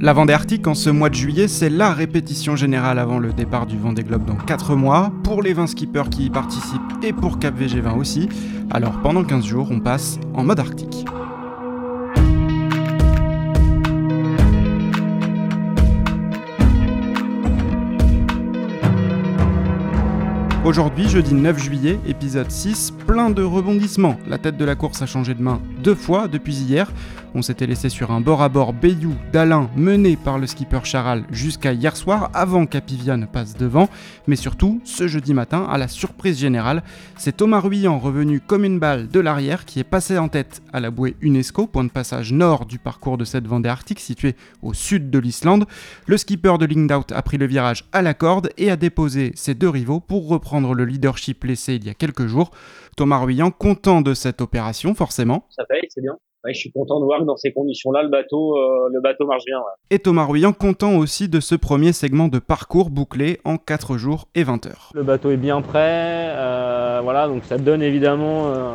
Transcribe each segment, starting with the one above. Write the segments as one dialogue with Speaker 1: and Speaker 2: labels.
Speaker 1: La Vendée Arctique en ce mois de juillet, c'est la répétition générale avant le départ du Vendée Globe dans 4 mois, pour les 20 skippers qui y participent et pour Cap VG20 aussi. Alors pendant 15 jours, on passe en mode arctique. Aujourd'hui, jeudi 9 juillet, épisode 6, plein de rebondissements. La tête de la course a changé de main deux fois depuis hier. On s'était laissé sur un bord à bord Bayou d'Alain mené par le skipper Charal jusqu'à hier soir avant qu'Apivian passe devant. Mais surtout, ce jeudi matin, à la surprise générale, c'est Thomas Ruyant revenu comme une balle de l'arrière qui est passé en tête à la bouée UNESCO, point de passage nord du parcours de cette Vendée Arctique située au sud de l'Islande. Le skipper de Lingdout a pris le virage à la corde et a déposé ses deux rivaux pour reprendre le leadership laissé il y a quelques jours. Thomas Ruyant content de cette opération, forcément.
Speaker 2: Paye, c'est bien je suis content de voir que dans ces conditions-là, le bateau, euh, le bateau marche bien.
Speaker 1: Et Thomas Ruyant content aussi de ce premier segment de parcours bouclé en 4 jours et 20 heures.
Speaker 2: Le bateau est bien prêt, euh, voilà, donc ça donne évidemment euh,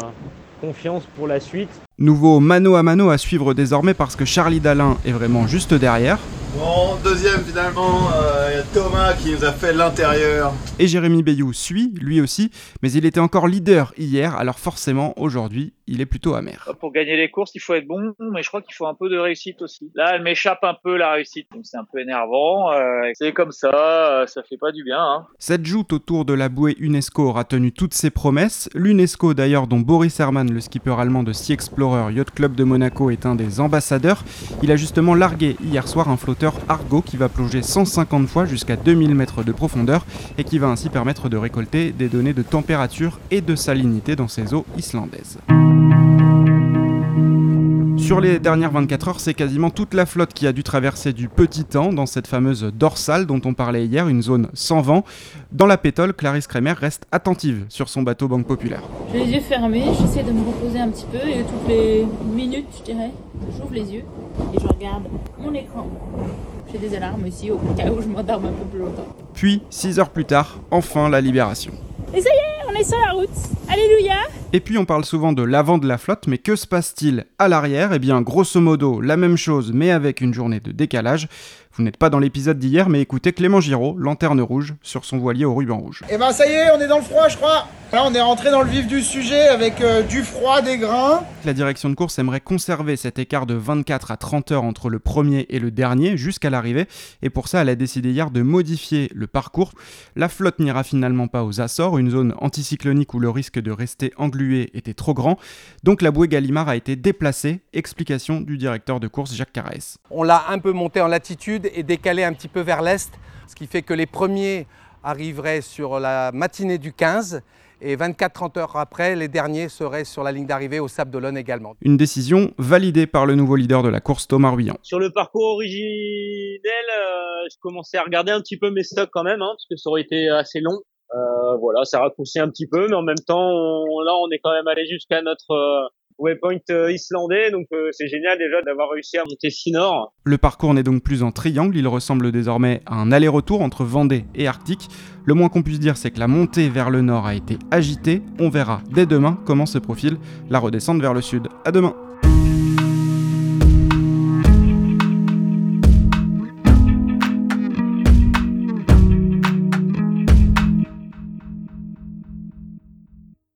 Speaker 2: confiance pour la suite.
Speaker 1: Nouveau mano à mano à suivre désormais parce que Charlie Dalin est vraiment juste derrière.
Speaker 3: Bon, deuxième finalement, il y a Thomas qui nous a fait l'intérieur.
Speaker 1: Et Jérémy Bayou suit, lui aussi, mais il était encore leader hier, alors forcément aujourd'hui il est plutôt amer.
Speaker 4: Pour gagner les courses, il faut être bon, mais je crois qu'il faut un peu de réussite aussi. Là, elle m'échappe un peu la réussite, donc c'est un peu énervant. Euh, c'est comme ça, euh, ça fait pas du bien. Hein.
Speaker 1: Cette joute autour de la bouée UNESCO aura tenu toutes ses promesses. L'UNESCO d'ailleurs, dont Boris Herman, le skipper allemand de Sea Explorer Yacht Club de Monaco, est un des ambassadeurs. Il a justement largué hier soir un flotteur Argo qui va plonger 150 fois jusqu'à 2000 mètres de profondeur et qui va ainsi permettre de récolter des données de température et de salinité dans ces eaux islandaises. Sur les dernières 24 heures, c'est quasiment toute la flotte qui a dû traverser du petit temps dans cette fameuse dorsale dont on parlait hier, une zone sans vent. Dans la pétole, Clarisse Kremer reste attentive sur son bateau Banque Populaire.
Speaker 5: J'ai les yeux fermés, j'essaie de me reposer un petit peu et toutes les minutes, je dirais, j'ouvre les yeux et je regarde mon écran. J'ai des alarmes ici au cas où je m'endorme un peu plus longtemps.
Speaker 1: Puis, 6 heures plus tard, enfin la libération.
Speaker 5: Et ça y est, on sur la route. Alléluia
Speaker 1: et puis on parle souvent de l'avant de la flotte, mais que se passe-t-il à l'arrière? Eh bien, grosso modo, la même chose, mais avec une journée de décalage. Vous n'êtes pas dans l'épisode d'hier, mais écoutez Clément Giraud, lanterne rouge, sur son voilier au ruban rouge.
Speaker 6: Eh ben ça y est, on est dans le froid, je crois. Là, on est rentré dans le vif du sujet avec euh, du froid, des grains.
Speaker 1: La direction de course aimerait conserver cet écart de 24 à 30 heures entre le premier et le dernier jusqu'à l'arrivée, et pour ça, elle a décidé hier de modifier le parcours. La flotte n'ira finalement pas aux Açores, une zone anticyclonique où le risque de rester englué était trop grand, donc la bouée Gallimard a été déplacée. Explication du directeur de course Jacques Carès.
Speaker 7: On l'a un peu monté en latitude et décalé un petit peu vers l'est, ce qui fait que les premiers arriveraient sur la matinée du 15 et 24-30 heures après, les derniers seraient sur la ligne d'arrivée au Sable d'Olonne également.
Speaker 1: Une décision validée par le nouveau leader de la course, Thomas Ruyant.
Speaker 2: Sur le parcours originel, euh, je commençais à regarder un petit peu mes stocks quand même, hein, parce que ça aurait été assez long. Euh, voilà, ça raccourcit un petit peu, mais en même temps, là, on est quand même allé jusqu'à notre euh, waypoint euh, islandais, donc euh, c'est génial déjà d'avoir réussi à monter si nord.
Speaker 1: Le parcours n'est donc plus en triangle, il ressemble désormais à un aller-retour entre Vendée et Arctique. Le moins qu'on puisse dire, c'est que la montée vers le nord a été agitée. On verra dès demain comment se profile la redescente vers le sud. À demain.